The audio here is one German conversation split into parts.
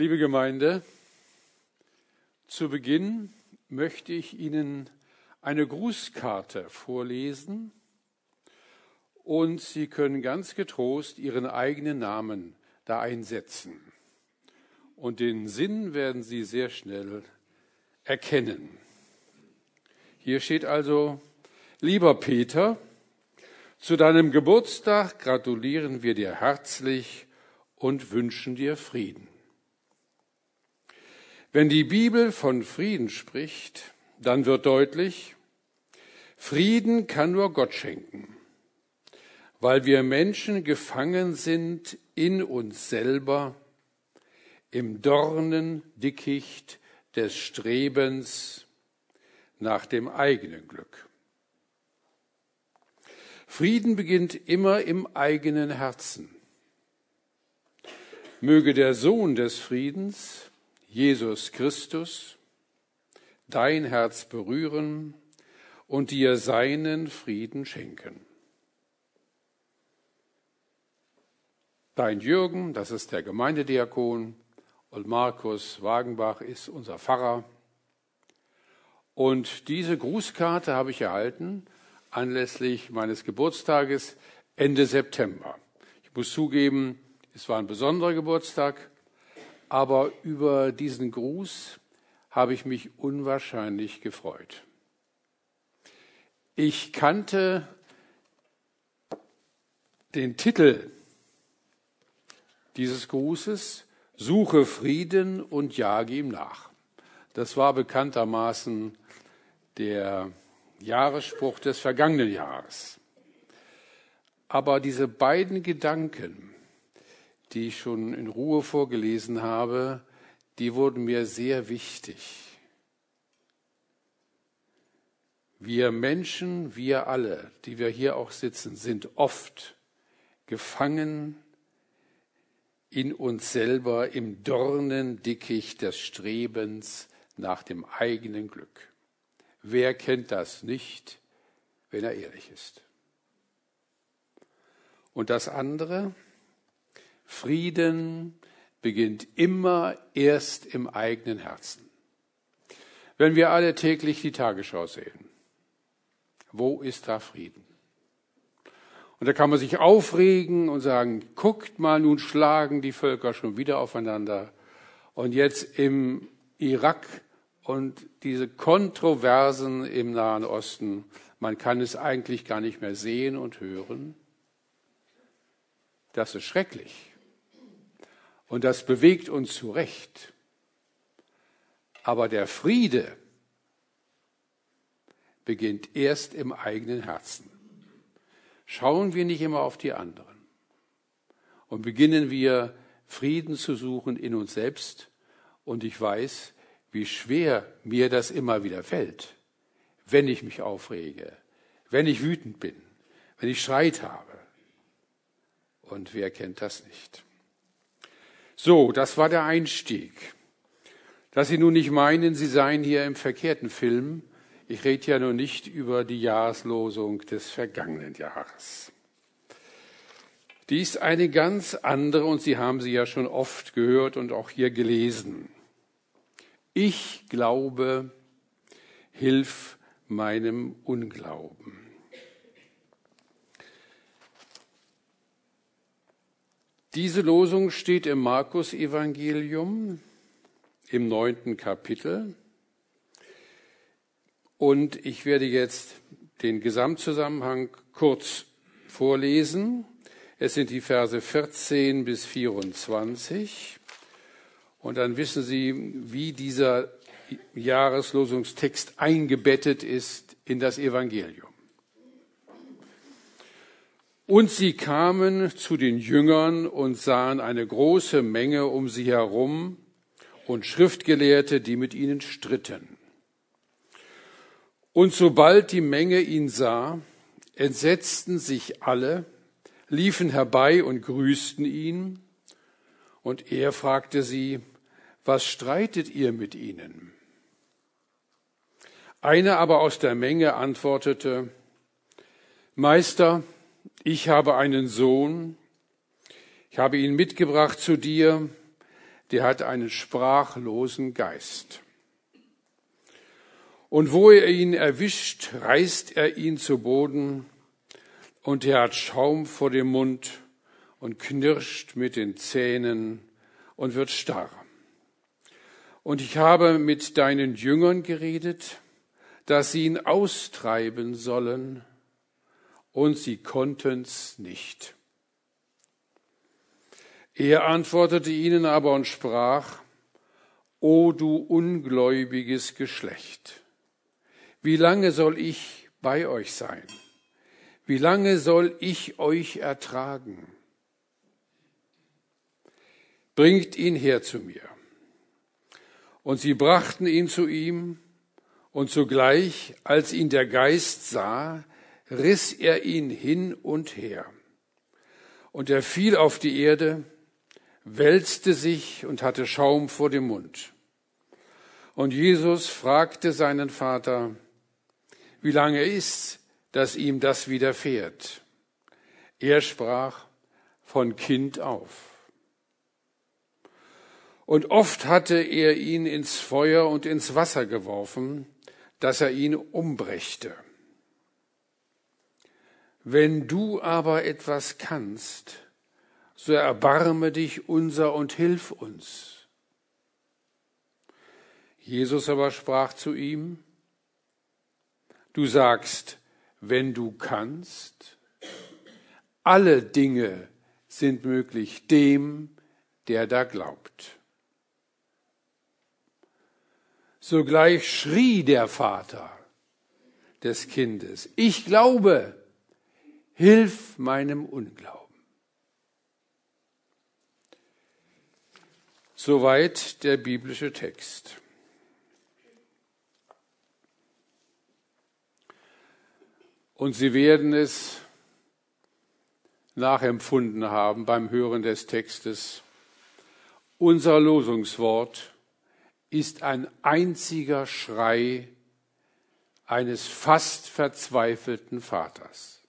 Liebe Gemeinde, zu Beginn möchte ich Ihnen eine Grußkarte vorlesen und Sie können ganz getrost Ihren eigenen Namen da einsetzen. Und den Sinn werden Sie sehr schnell erkennen. Hier steht also, lieber Peter, zu deinem Geburtstag gratulieren wir dir herzlich und wünschen dir Frieden. Wenn die Bibel von Frieden spricht, dann wird deutlich, Frieden kann nur Gott schenken, weil wir Menschen gefangen sind in uns selber, im Dornendickicht des Strebens nach dem eigenen Glück. Frieden beginnt immer im eigenen Herzen. Möge der Sohn des Friedens Jesus Christus, dein Herz berühren und dir seinen Frieden schenken. Dein Jürgen, das ist der Gemeindediakon, und Markus Wagenbach ist unser Pfarrer. Und diese Grußkarte habe ich erhalten anlässlich meines Geburtstages Ende September. Ich muss zugeben, es war ein besonderer Geburtstag aber über diesen Gruß habe ich mich unwahrscheinlich gefreut. Ich kannte den Titel dieses Grußes, Suche Frieden und jage ihm nach. Das war bekanntermaßen der Jahresspruch des vergangenen Jahres. Aber diese beiden Gedanken, die ich schon in Ruhe vorgelesen habe, die wurden mir sehr wichtig. Wir Menschen, wir alle, die wir hier auch sitzen, sind oft gefangen in uns selber im Dornendickicht des Strebens nach dem eigenen Glück. Wer kennt das nicht, wenn er ehrlich ist? Und das andere, Frieden beginnt immer erst im eigenen Herzen. Wenn wir alle täglich die Tagesschau sehen, wo ist da Frieden? Und da kann man sich aufregen und sagen, guckt mal, nun schlagen die Völker schon wieder aufeinander. Und jetzt im Irak und diese Kontroversen im Nahen Osten, man kann es eigentlich gar nicht mehr sehen und hören. Das ist schrecklich. Und das bewegt uns zu Recht. Aber der Friede beginnt erst im eigenen Herzen. Schauen wir nicht immer auf die anderen und beginnen wir Frieden zu suchen in uns selbst. Und ich weiß, wie schwer mir das immer wieder fällt, wenn ich mich aufrege, wenn ich wütend bin, wenn ich Streit habe. Und wer kennt das nicht? So, das war der Einstieg. Dass Sie nun nicht meinen, Sie seien hier im verkehrten Film. Ich rede ja nur nicht über die Jahreslosung des vergangenen Jahres. Die ist eine ganz andere und Sie haben sie ja schon oft gehört und auch hier gelesen. Ich glaube, hilf meinem Unglauben. Diese Losung steht im Markus-Evangelium im neunten Kapitel. Und ich werde jetzt den Gesamtzusammenhang kurz vorlesen. Es sind die Verse 14 bis 24. Und dann wissen Sie, wie dieser Jahreslosungstext eingebettet ist in das Evangelium. Und sie kamen zu den Jüngern und sahen eine große Menge um sie herum und Schriftgelehrte, die mit ihnen stritten. Und sobald die Menge ihn sah, entsetzten sich alle, liefen herbei und grüßten ihn. Und er fragte sie, was streitet ihr mit ihnen? Einer aber aus der Menge antwortete, Meister, ich habe einen Sohn, ich habe ihn mitgebracht zu dir, der hat einen sprachlosen Geist. Und wo er ihn erwischt, reißt er ihn zu Boden, und er hat Schaum vor dem Mund und knirscht mit den Zähnen und wird starr. Und ich habe mit deinen Jüngern geredet, dass sie ihn austreiben sollen, und sie konnten's nicht. Er antwortete ihnen aber und sprach, O du ungläubiges Geschlecht, wie lange soll ich bei euch sein? Wie lange soll ich euch ertragen? Bringt ihn her zu mir. Und sie brachten ihn zu ihm, und sogleich, als ihn der Geist sah, riss er ihn hin und her. Und er fiel auf die Erde, wälzte sich und hatte Schaum vor dem Mund. Und Jesus fragte seinen Vater, wie lange ist's, dass ihm das widerfährt. Er sprach von Kind auf. Und oft hatte er ihn ins Feuer und ins Wasser geworfen, dass er ihn umbrächte. Wenn du aber etwas kannst, so erbarme dich unser und hilf uns. Jesus aber sprach zu ihm, Du sagst, wenn du kannst. Alle Dinge sind möglich dem, der da glaubt. Sogleich schrie der Vater des Kindes, ich glaube, hilf meinem Unglauben. Soweit der biblische Text. Und Sie werden es nachempfunden haben beim Hören des Textes. Unser Losungswort ist ein einziger Schrei eines fast verzweifelten Vaters.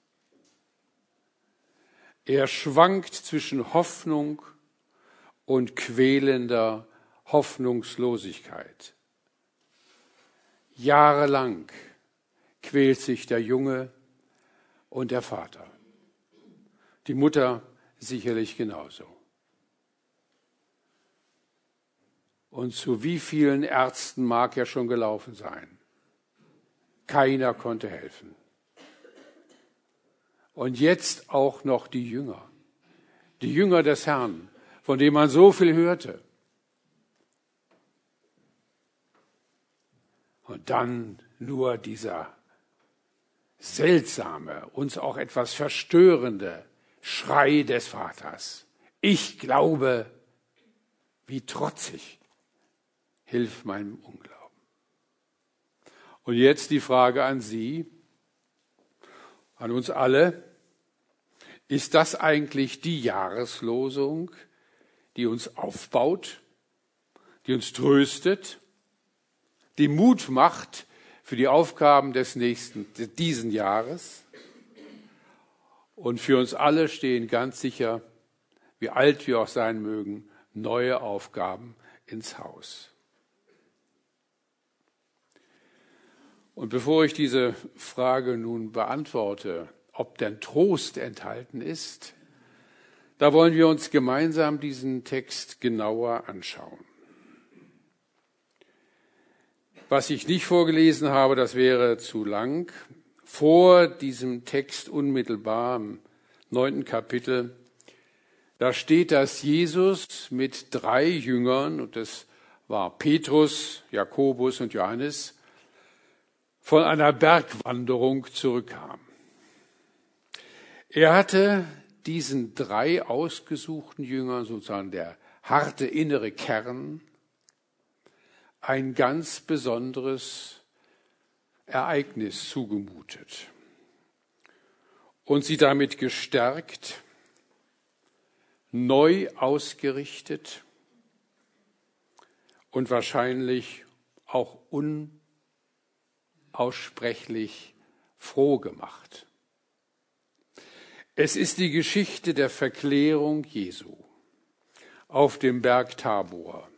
Er schwankt zwischen Hoffnung und quälender Hoffnungslosigkeit. Jahrelang quält sich der Junge und der Vater. Die Mutter sicherlich genauso. Und zu wie vielen Ärzten mag er schon gelaufen sein? Keiner konnte helfen. Und jetzt auch noch die Jünger, die Jünger des Herrn, von denen man so viel hörte. Und dann nur dieser seltsame, uns auch etwas verstörende Schrei des Vaters. Ich glaube, wie trotzig, hilf meinem Unglauben. Und jetzt die Frage an Sie, an uns alle. Ist das eigentlich die Jahreslosung, die uns aufbaut, die uns tröstet, die Mut macht, für die Aufgaben des nächsten, diesen Jahres. Und für uns alle stehen ganz sicher, wie alt wir auch sein mögen, neue Aufgaben ins Haus. Und bevor ich diese Frage nun beantworte, ob denn Trost enthalten ist, da wollen wir uns gemeinsam diesen Text genauer anschauen. Was ich nicht vorgelesen habe, das wäre zu lang. Vor diesem Text unmittelbar im neunten Kapitel, da steht, dass Jesus mit drei Jüngern, und das war Petrus, Jakobus und Johannes, von einer Bergwanderung zurückkam. Er hatte diesen drei ausgesuchten Jüngern, sozusagen der harte innere Kern, ein ganz besonderes Ereignis zugemutet und sie damit gestärkt, neu ausgerichtet und wahrscheinlich auch unaussprechlich froh gemacht. Es ist die Geschichte der Verklärung Jesu auf dem Berg Tabor.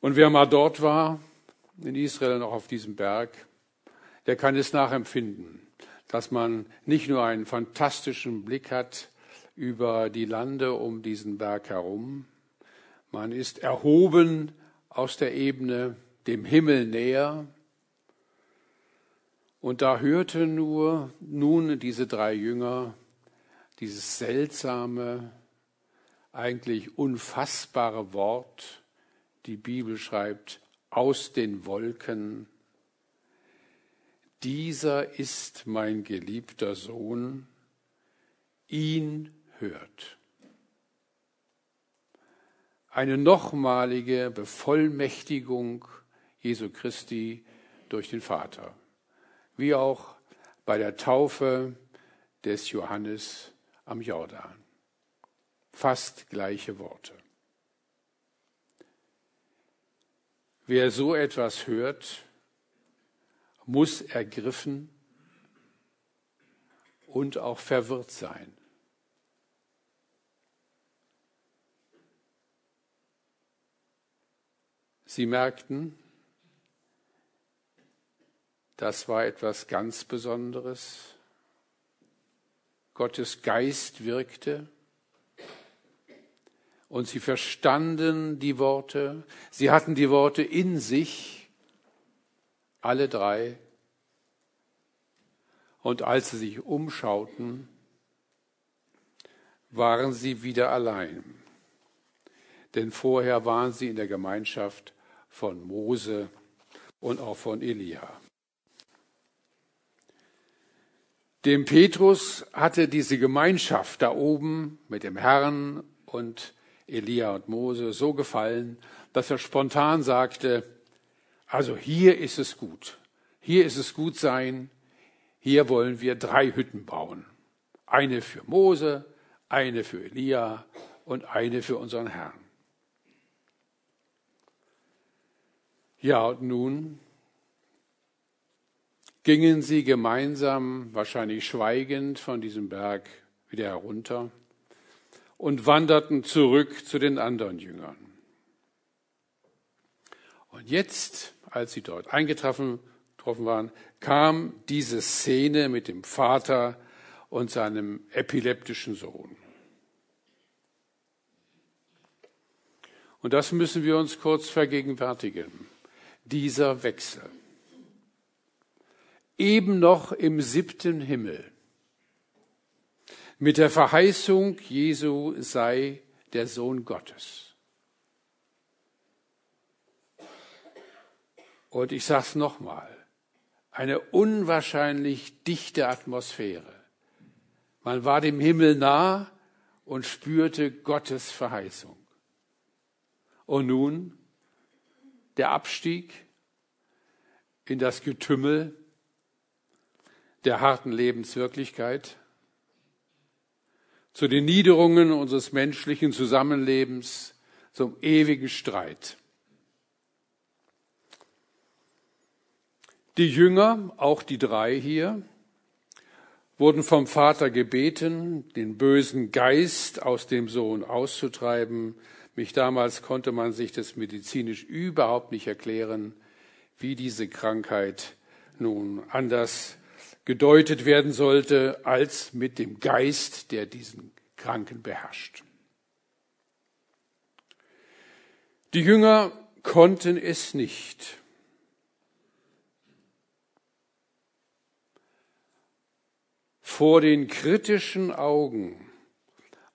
Und wer mal dort war, in Israel noch auf diesem Berg, der kann es nachempfinden, dass man nicht nur einen fantastischen Blick hat über die Lande um diesen Berg herum, man ist erhoben aus der Ebene dem Himmel näher. Und da hörte nur nun diese drei Jünger dieses seltsame, eigentlich unfassbare Wort, die Bibel schreibt, aus den Wolken. Dieser ist mein geliebter Sohn, ihn hört. Eine nochmalige Bevollmächtigung Jesu Christi durch den Vater, wie auch bei der Taufe des Johannes am Jordan. Fast gleiche Worte. Wer so etwas hört, muss ergriffen und auch verwirrt sein. Sie merkten, das war etwas ganz Besonderes. Gottes Geist wirkte und sie verstanden die Worte, sie hatten die Worte in sich, alle drei. Und als sie sich umschauten, waren sie wieder allein. Denn vorher waren sie in der Gemeinschaft von Mose und auch von Elia. Dem Petrus hatte diese Gemeinschaft da oben mit dem Herrn und Elia und Mose so gefallen, dass er spontan sagte, also hier ist es gut, hier ist es gut sein, hier wollen wir drei Hütten bauen. Eine für Mose, eine für Elia und eine für unseren Herrn. Ja, und nun gingen sie gemeinsam, wahrscheinlich schweigend, von diesem Berg wieder herunter und wanderten zurück zu den anderen Jüngern. Und jetzt, als sie dort eingetroffen waren, kam diese Szene mit dem Vater und seinem epileptischen Sohn. Und das müssen wir uns kurz vergegenwärtigen. Dieser Wechsel. Eben noch im siebten Himmel mit der Verheißung, Jesu sei der Sohn Gottes. Und ich sage es nochmal, eine unwahrscheinlich dichte Atmosphäre. Man war dem Himmel nah und spürte Gottes Verheißung. Und nun der Abstieg in das Getümmel der harten Lebenswirklichkeit zu den Niederungen unseres menschlichen Zusammenlebens, zum ewigen Streit. Die Jünger, auch die drei hier, wurden vom Vater gebeten, den bösen Geist aus dem Sohn auszutreiben. Mich damals konnte man sich das medizinisch überhaupt nicht erklären, wie diese Krankheit nun anders gedeutet werden sollte als mit dem Geist, der diesen Kranken beherrscht. Die Jünger konnten es nicht. Vor den kritischen Augen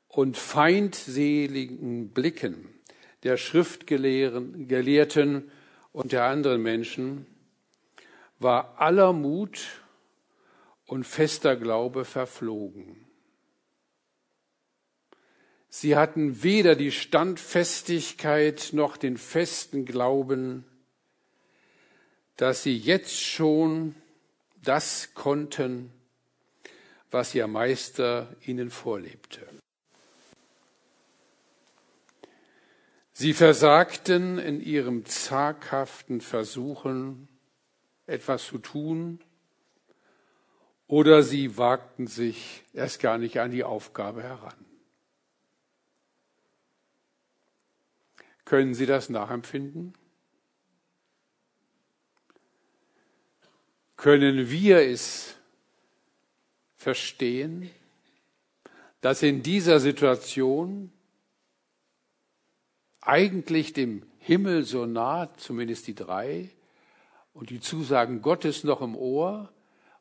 und feindseligen Blicken der Schriftgelehrten und der anderen Menschen war aller Mut und fester Glaube verflogen. Sie hatten weder die Standfestigkeit noch den festen Glauben, dass sie jetzt schon das konnten, was ihr Meister ihnen vorlebte. Sie versagten in ihrem zaghaften Versuchen, etwas zu tun, oder sie wagten sich erst gar nicht an die Aufgabe heran. Können Sie das nachempfinden? Können wir es verstehen, dass in dieser Situation eigentlich dem Himmel so nah, zumindest die drei, und die Zusagen Gottes noch im Ohr,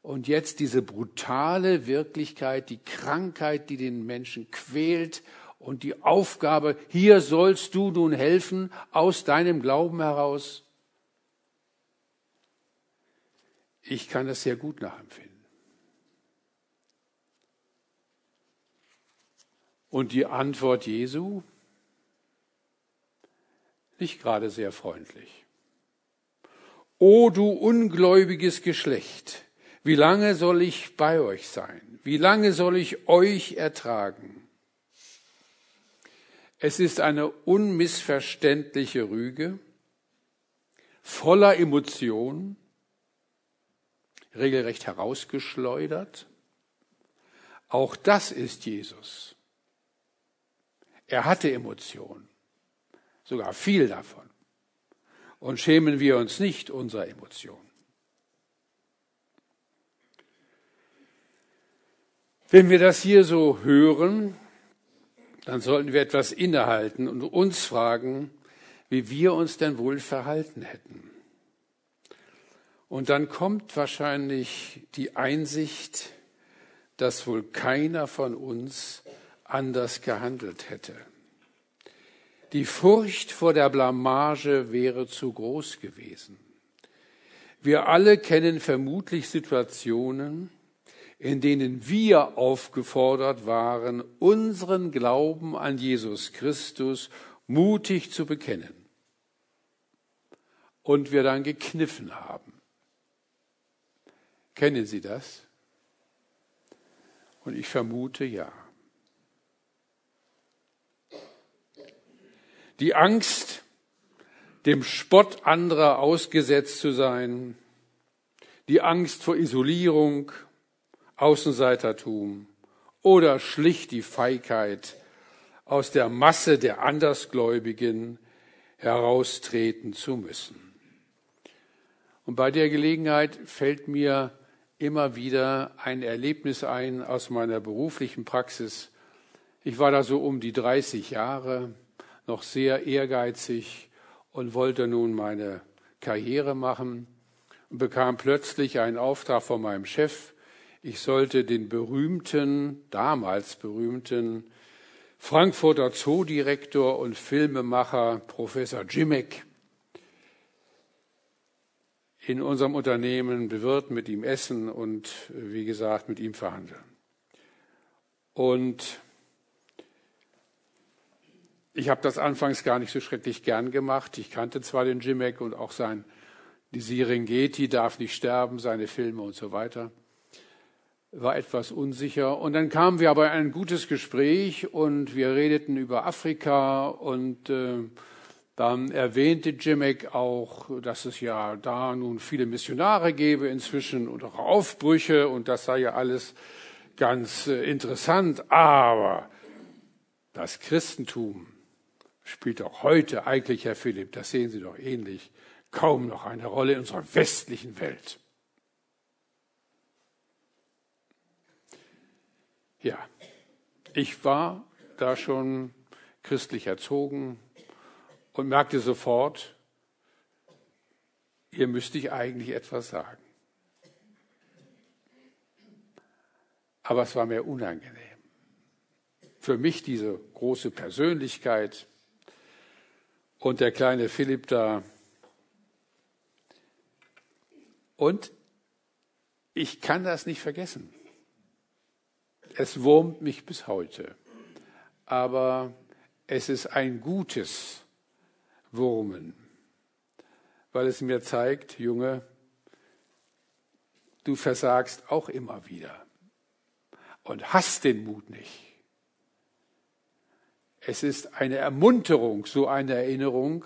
und jetzt diese brutale Wirklichkeit, die Krankheit, die den Menschen quält und die Aufgabe, hier sollst du nun helfen aus deinem Glauben heraus. Ich kann das sehr gut nachempfinden. Und die Antwort Jesu? Nicht gerade sehr freundlich. O du ungläubiges Geschlecht, wie lange soll ich bei euch sein? Wie lange soll ich euch ertragen? Es ist eine unmissverständliche Rüge, voller Emotionen, regelrecht herausgeschleudert. Auch das ist Jesus. Er hatte Emotionen, sogar viel davon. Und schämen wir uns nicht unserer Emotionen. Wenn wir das hier so hören, dann sollten wir etwas innehalten und uns fragen, wie wir uns denn wohl verhalten hätten. Und dann kommt wahrscheinlich die Einsicht, dass wohl keiner von uns anders gehandelt hätte. Die Furcht vor der Blamage wäre zu groß gewesen. Wir alle kennen vermutlich Situationen, in denen wir aufgefordert waren, unseren Glauben an Jesus Christus mutig zu bekennen. Und wir dann gekniffen haben. Kennen Sie das? Und ich vermute ja. Die Angst, dem Spott anderer ausgesetzt zu sein, die Angst vor Isolierung, Außenseitertum oder schlicht die Feigheit, aus der Masse der Andersgläubigen heraustreten zu müssen. Und bei der Gelegenheit fällt mir immer wieder ein Erlebnis ein aus meiner beruflichen Praxis. Ich war da so um die 30 Jahre, noch sehr ehrgeizig und wollte nun meine Karriere machen und bekam plötzlich einen Auftrag von meinem Chef, ich sollte den berühmten, damals berühmten Frankfurter Zoodirektor und Filmemacher Professor Jimek in unserem Unternehmen bewirten, mit ihm essen und wie gesagt mit ihm verhandeln. Und ich habe das anfangs gar nicht so schrecklich gern gemacht. Ich kannte zwar den Jimek und auch sein, die Serengeti darf nicht sterben, seine Filme und so weiter war etwas unsicher. Und dann kamen wir aber in ein gutes Gespräch und wir redeten über Afrika und äh, dann erwähnte Jimek auch, dass es ja da nun viele Missionare gäbe inzwischen und auch Aufbrüche und das sei ja alles ganz äh, interessant. Aber das Christentum spielt auch heute eigentlich, Herr Philipp, das sehen Sie doch ähnlich, kaum noch eine Rolle in unserer westlichen Welt. Ja, ich war da schon christlich erzogen und merkte sofort, hier müsste ich eigentlich etwas sagen. Aber es war mir unangenehm. Für mich diese große Persönlichkeit und der kleine Philipp da. Und ich kann das nicht vergessen. Es wurmt mich bis heute. Aber es ist ein gutes Wurmen, weil es mir zeigt, Junge, du versagst auch immer wieder und hast den Mut nicht. Es ist eine Ermunterung, so eine Erinnerung,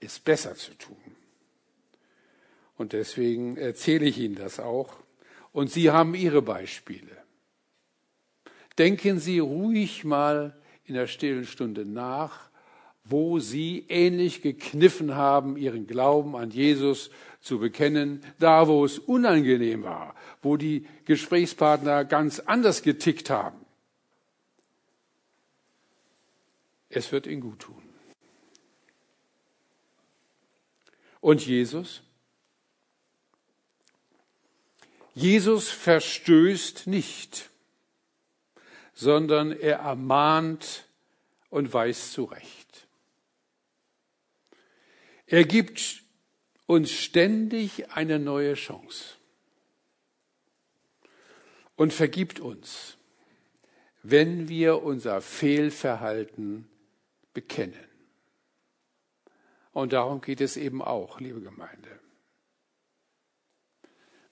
es besser zu tun. Und deswegen erzähle ich Ihnen das auch. Und Sie haben Ihre Beispiele. Denken Sie ruhig mal in der stillen Stunde nach, wo sie ähnlich gekniffen haben, ihren Glauben an Jesus zu bekennen, da wo es unangenehm war, wo die Gesprächspartner ganz anders getickt haben. Es wird ihnen gut tun. Und Jesus? Jesus verstößt nicht, sondern er ermahnt und weist zurecht. Er gibt uns ständig eine neue Chance und vergibt uns, wenn wir unser Fehlverhalten bekennen. Und darum geht es eben auch, liebe Gemeinde.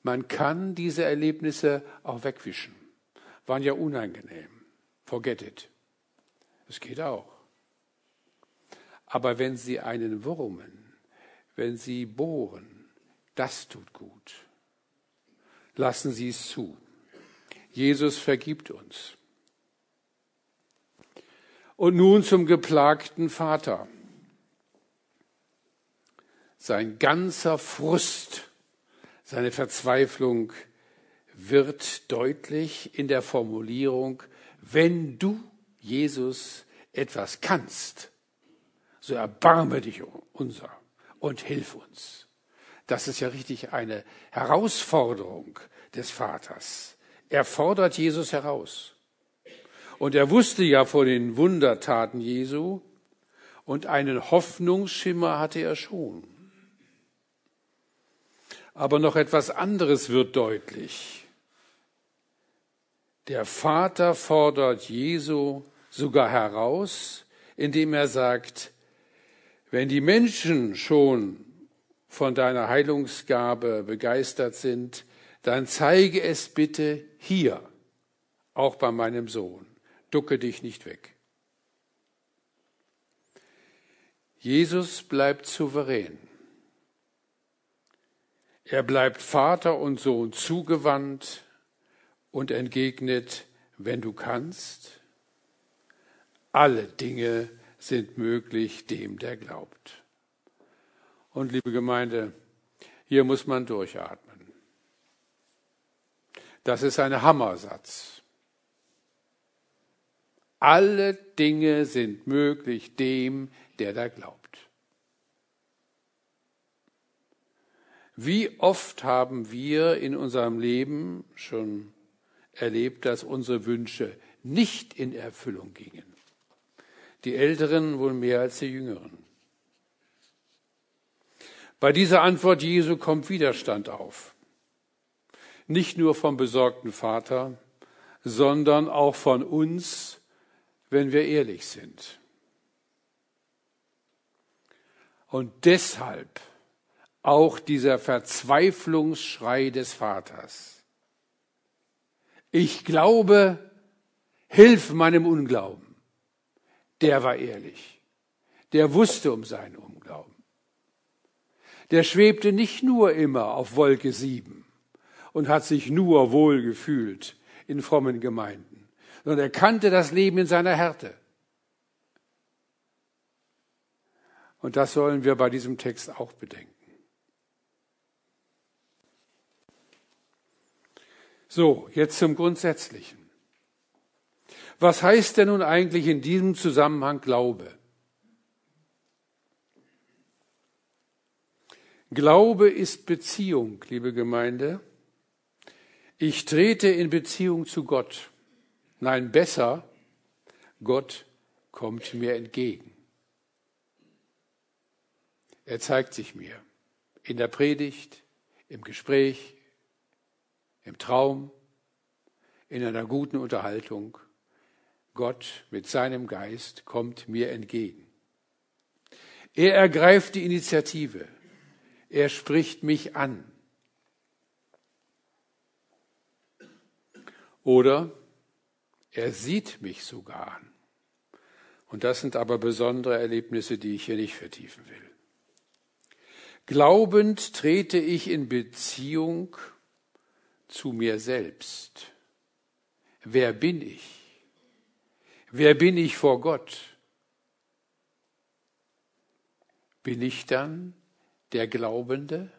Man kann diese Erlebnisse auch wegwischen. Waren ja unangenehm. Forget it. Es geht auch. Aber wenn sie einen wurmen, wenn sie bohren, das tut gut. Lassen Sie es zu. Jesus vergibt uns. Und nun zum geplagten Vater. Sein ganzer Frust, seine Verzweiflung wird deutlich in der Formulierung, wenn du, Jesus, etwas kannst, so erbarme dich unser und hilf uns. Das ist ja richtig eine Herausforderung des Vaters. Er fordert Jesus heraus. Und er wusste ja vor den Wundertaten Jesu und einen Hoffnungsschimmer hatte er schon. Aber noch etwas anderes wird deutlich. Der Vater fordert Jesu sogar heraus, indem er sagt, wenn die Menschen schon von deiner Heilungsgabe begeistert sind, dann zeige es bitte hier, auch bei meinem Sohn. Ducke dich nicht weg. Jesus bleibt souverän. Er bleibt Vater und Sohn zugewandt und entgegnet, wenn du kannst, alle Dinge sind möglich dem, der glaubt. Und liebe Gemeinde, hier muss man durchatmen. Das ist ein Hammersatz. Alle Dinge sind möglich dem, der da glaubt. Wie oft haben wir in unserem Leben schon erlebt, dass unsere Wünsche nicht in Erfüllung gingen? Die Älteren wohl mehr als die Jüngeren. Bei dieser Antwort Jesu kommt Widerstand auf. Nicht nur vom besorgten Vater, sondern auch von uns, wenn wir ehrlich sind. Und deshalb auch dieser Verzweiflungsschrei des Vaters. Ich glaube, hilf meinem Unglauben. Der war ehrlich. Der wusste um seinen Unglauben. Der schwebte nicht nur immer auf Wolke sieben und hat sich nur wohl gefühlt in frommen Gemeinden, sondern er kannte das Leben in seiner Härte. Und das sollen wir bei diesem Text auch bedenken. So, jetzt zum Grundsätzlichen. Was heißt denn nun eigentlich in diesem Zusammenhang Glaube? Glaube ist Beziehung, liebe Gemeinde. Ich trete in Beziehung zu Gott. Nein, besser, Gott kommt mir entgegen. Er zeigt sich mir in der Predigt, im Gespräch, im Traum, in einer guten Unterhaltung. Gott mit seinem Geist kommt mir entgegen. Er ergreift die Initiative. Er spricht mich an. Oder er sieht mich sogar an. Und das sind aber besondere Erlebnisse, die ich hier nicht vertiefen will. Glaubend trete ich in Beziehung zu mir selbst. Wer bin ich? Wer bin ich vor Gott? Bin ich dann der Glaubende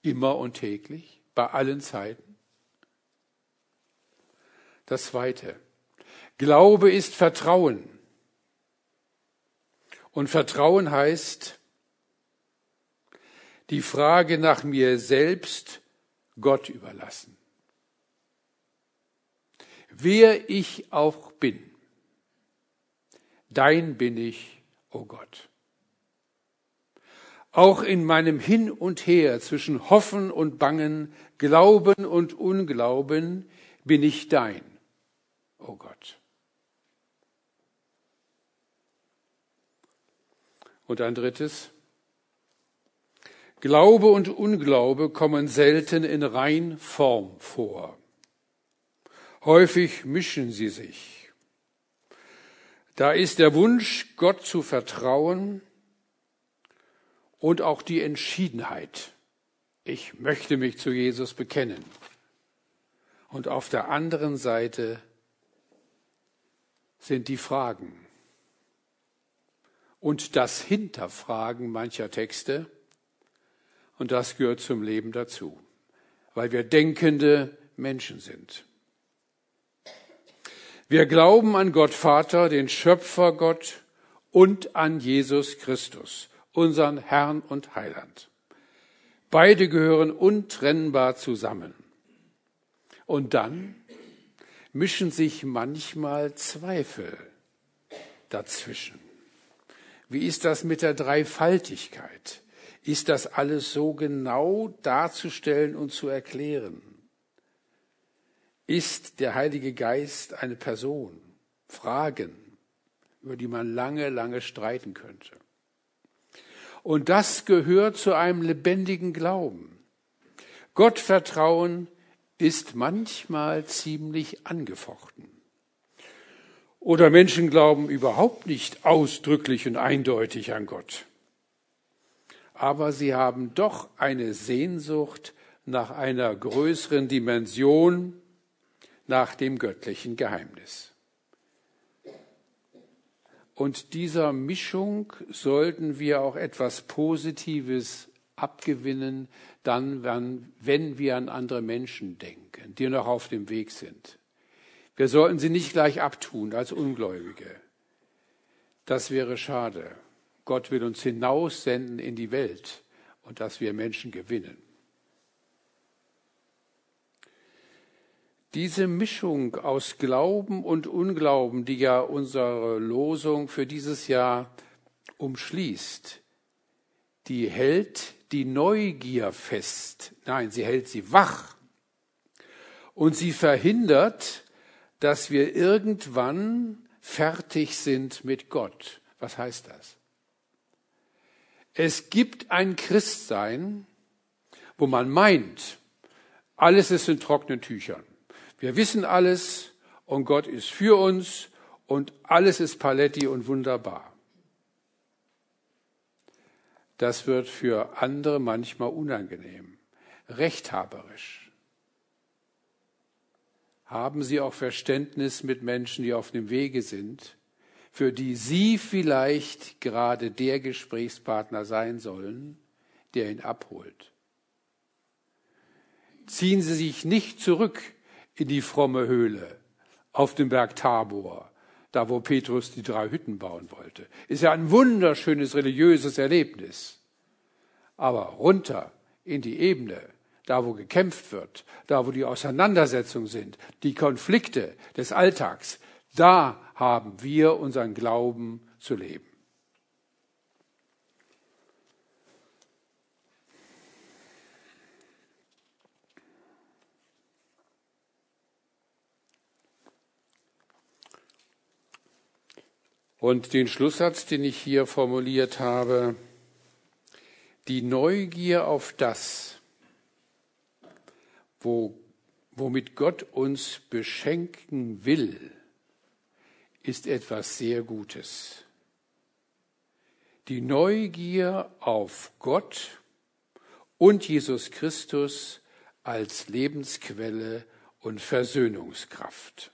immer und täglich, bei allen Zeiten? Das Zweite. Glaube ist Vertrauen. Und Vertrauen heißt, die Frage nach mir selbst Gott überlassen. Wer ich auch bin, dein bin ich, o oh Gott. Auch in meinem Hin und Her zwischen Hoffen und Bangen, Glauben und Unglauben bin ich dein, o oh Gott. Und ein drittes. Glaube und Unglaube kommen selten in Reinform vor. Häufig mischen sie sich. Da ist der Wunsch, Gott zu vertrauen und auch die Entschiedenheit. Ich möchte mich zu Jesus bekennen. Und auf der anderen Seite sind die Fragen und das Hinterfragen mancher Texte. Und das gehört zum Leben dazu, weil wir denkende Menschen sind. Wir glauben an Gott Vater, den Schöpfer Gott und an Jesus Christus, unseren Herrn und Heiland. Beide gehören untrennbar zusammen. Und dann mischen sich manchmal Zweifel dazwischen. Wie ist das mit der Dreifaltigkeit? Ist das alles so genau darzustellen und zu erklären? Ist der Heilige Geist eine Person? Fragen, über die man lange, lange streiten könnte. Und das gehört zu einem lebendigen Glauben. Gottvertrauen ist manchmal ziemlich angefochten. Oder Menschen glauben überhaupt nicht ausdrücklich und eindeutig an Gott. Aber sie haben doch eine Sehnsucht nach einer größeren Dimension, nach dem göttlichen Geheimnis. Und dieser Mischung sollten wir auch etwas Positives abgewinnen, dann, wenn wir an andere Menschen denken, die noch auf dem Weg sind. Wir sollten sie nicht gleich abtun als Ungläubige. Das wäre schade. Gott will uns hinaussenden in die Welt und dass wir Menschen gewinnen. Diese Mischung aus Glauben und Unglauben, die ja unsere Losung für dieses Jahr umschließt, die hält die Neugier fest. Nein, sie hält sie wach. Und sie verhindert, dass wir irgendwann fertig sind mit Gott. Was heißt das? Es gibt ein Christsein, wo man meint, alles ist in trockenen Tüchern. Wir wissen alles und Gott ist für uns und alles ist Paletti und wunderbar. Das wird für andere manchmal unangenehm, rechthaberisch. Haben Sie auch Verständnis mit Menschen, die auf dem Wege sind, für die Sie vielleicht gerade der Gesprächspartner sein sollen, der ihn abholt? Ziehen Sie sich nicht zurück in die fromme Höhle auf dem Berg Tabor, da wo Petrus die drei Hütten bauen wollte. Ist ja ein wunderschönes religiöses Erlebnis. Aber runter in die Ebene da wo gekämpft wird, da wo die Auseinandersetzungen sind, die Konflikte des Alltags, da haben wir unseren Glauben zu leben. Und den Schlusssatz, den ich hier formuliert habe, die Neugier auf das, wo, womit Gott uns beschenken will, ist etwas sehr Gutes. Die Neugier auf Gott und Jesus Christus als Lebensquelle und Versöhnungskraft.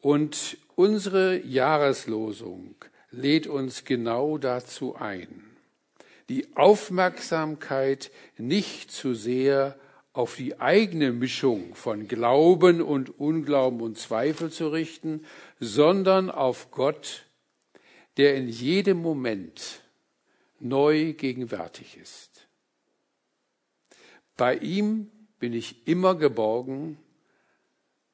Und unsere Jahreslosung lädt uns genau dazu ein, die Aufmerksamkeit nicht zu sehr auf die eigene Mischung von Glauben und Unglauben und Zweifel zu richten, sondern auf Gott, der in jedem Moment neu gegenwärtig ist. Bei ihm bin ich immer geborgen,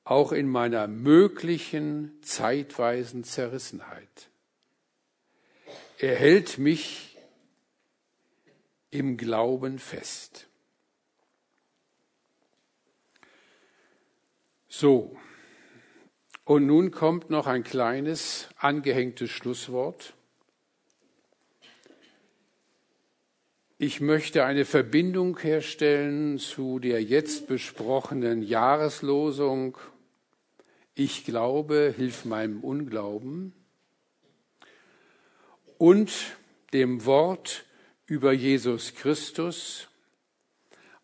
auch in meiner möglichen zeitweisen Zerrissenheit. Er hält mich im Glauben fest. So, und nun kommt noch ein kleines angehängtes Schlusswort. Ich möchte eine Verbindung herstellen zu der jetzt besprochenen Jahreslosung. Ich glaube, hilf meinem Unglauben. Und dem Wort über Jesus Christus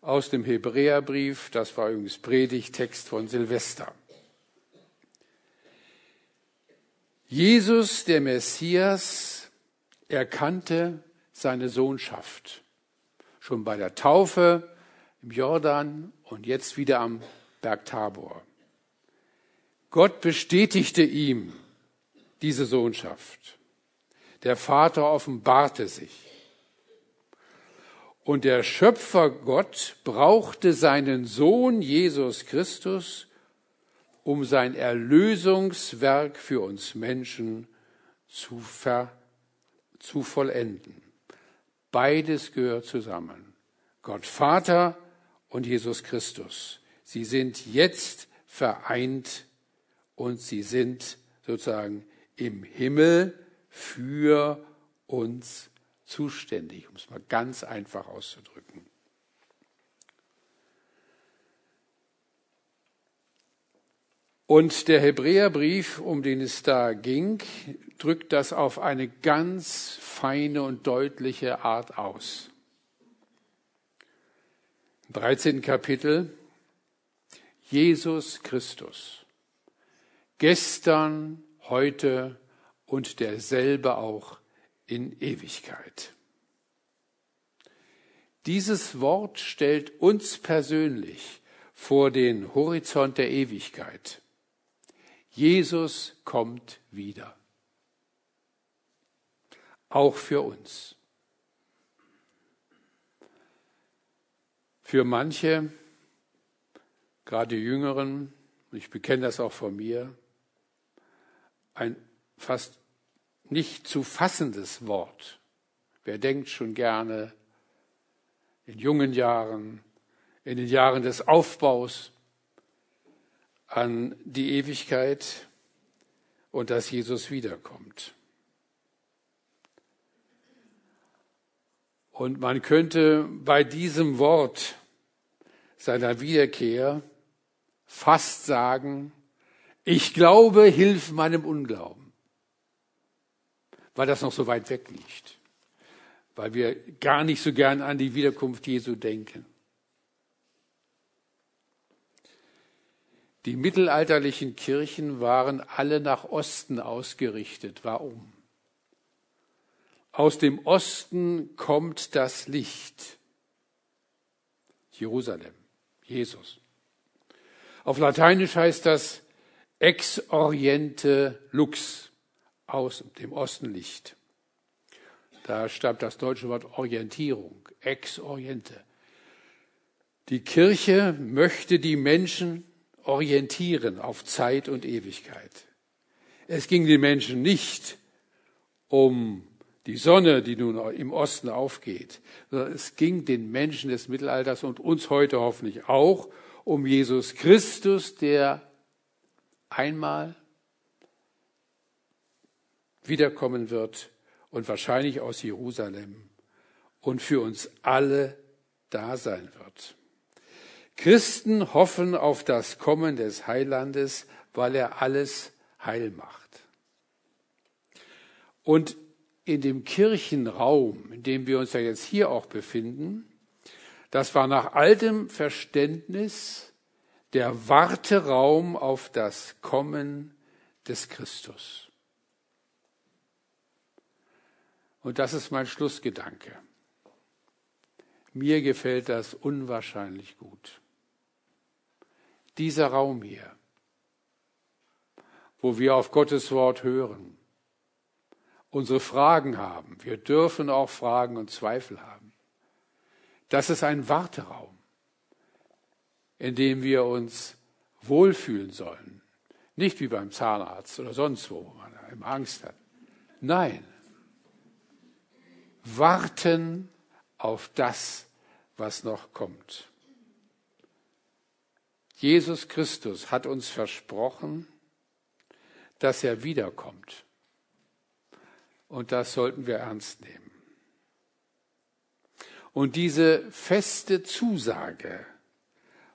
aus dem Hebräerbrief, das war übrigens Predigtext von Silvester. Jesus, der Messias, erkannte seine Sohnschaft. Schon bei der Taufe im Jordan und jetzt wieder am Berg Tabor. Gott bestätigte ihm diese Sohnschaft. Der Vater offenbarte sich. Und der Schöpfer Gott brauchte seinen Sohn Jesus Christus, um sein Erlösungswerk für uns Menschen zu, ver, zu vollenden. Beides gehört zusammen. Gott Vater und Jesus Christus. Sie sind jetzt vereint und sie sind sozusagen im Himmel für uns zuständig, um es mal ganz einfach auszudrücken. Und der Hebräerbrief, um den es da ging, drückt das auf eine ganz feine und deutliche Art aus. Im 13. Kapitel Jesus Christus. Gestern, heute und derselbe auch in Ewigkeit. Dieses Wort stellt uns persönlich vor den Horizont der Ewigkeit. Jesus kommt wieder. Auch für uns. Für manche, gerade Jüngeren, ich bekenne das auch von mir, ein fast nicht zu fassendes Wort. Wer denkt schon gerne in jungen Jahren, in den Jahren des Aufbaus an die Ewigkeit und dass Jesus wiederkommt. Und man könnte bei diesem Wort seiner Wiederkehr fast sagen, ich glaube, hilf meinem Unglauben, weil das noch so weit weg liegt, weil wir gar nicht so gern an die Wiederkunft Jesu denken. Die mittelalterlichen Kirchen waren alle nach Osten ausgerichtet. Warum? Aus dem Osten kommt das Licht. Jerusalem, Jesus. Auf Lateinisch heißt das ex oriente lux, aus dem Osten Licht. Da stammt das deutsche Wort Orientierung, ex oriente. Die Kirche möchte die Menschen orientieren auf Zeit und Ewigkeit. Es ging den Menschen nicht um die Sonne, die nun im Osten aufgeht, sondern es ging den Menschen des Mittelalters und uns heute hoffentlich auch um Jesus Christus, der einmal wiederkommen wird und wahrscheinlich aus Jerusalem und für uns alle da sein wird. Christen hoffen auf das Kommen des Heilandes, weil er alles heil macht. Und in dem Kirchenraum, in dem wir uns ja jetzt hier auch befinden, das war nach altem Verständnis der Warteraum auf das Kommen des Christus. Und das ist mein Schlussgedanke. Mir gefällt das unwahrscheinlich gut. Dieser Raum hier, wo wir auf Gottes Wort hören, unsere Fragen haben, wir dürfen auch Fragen und Zweifel haben. Das ist ein Warteraum, in dem wir uns wohlfühlen sollen. Nicht wie beim Zahnarzt oder sonst wo, wo man immer Angst hat. Nein, warten auf das, was noch kommt. Jesus Christus hat uns versprochen, dass er wiederkommt. Und das sollten wir ernst nehmen. Und diese feste Zusage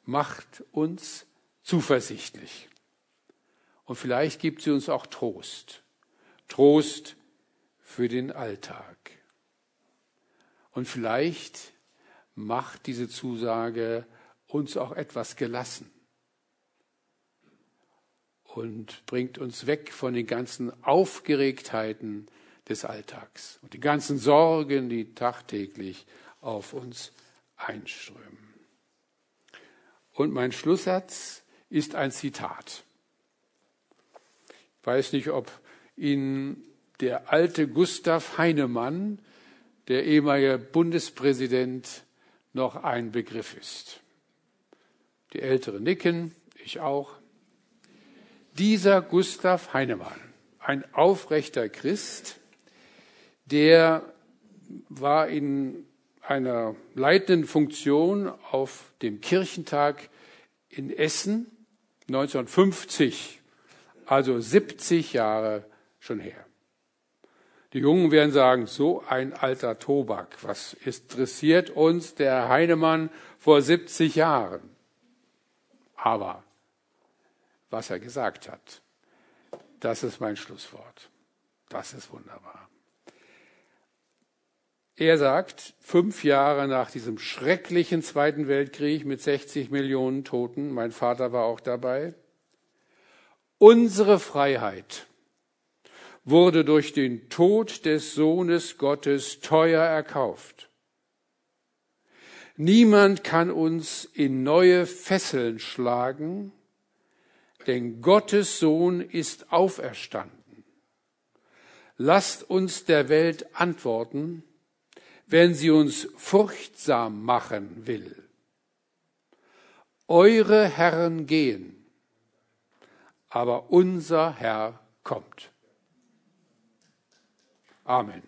macht uns zuversichtlich. Und vielleicht gibt sie uns auch Trost. Trost für den Alltag. Und vielleicht macht diese Zusage uns auch etwas gelassen und bringt uns weg von den ganzen Aufgeregtheiten des Alltags und die ganzen Sorgen, die tagtäglich auf uns einströmen. Und mein Schlusssatz ist ein Zitat. Ich weiß nicht, ob Ihnen der alte Gustav Heinemann der ehemalige Bundespräsident noch ein Begriff ist. Die Älteren nicken, ich auch. Dieser Gustav Heinemann, ein aufrechter Christ, der war in einer leitenden Funktion auf dem Kirchentag in Essen 1950, also 70 Jahre schon her. Die Jungen werden sagen, so ein alter Tobak, was interessiert uns der Heinemann vor 70 Jahren? Aber was er gesagt hat, das ist mein Schlusswort. Das ist wunderbar. Er sagt, fünf Jahre nach diesem schrecklichen Zweiten Weltkrieg mit 60 Millionen Toten, mein Vater war auch dabei, unsere Freiheit wurde durch den Tod des Sohnes Gottes teuer erkauft. Niemand kann uns in neue Fesseln schlagen, denn Gottes Sohn ist auferstanden. Lasst uns der Welt antworten, wenn sie uns furchtsam machen will. Eure Herren gehen, aber unser Herr kommt. Amen.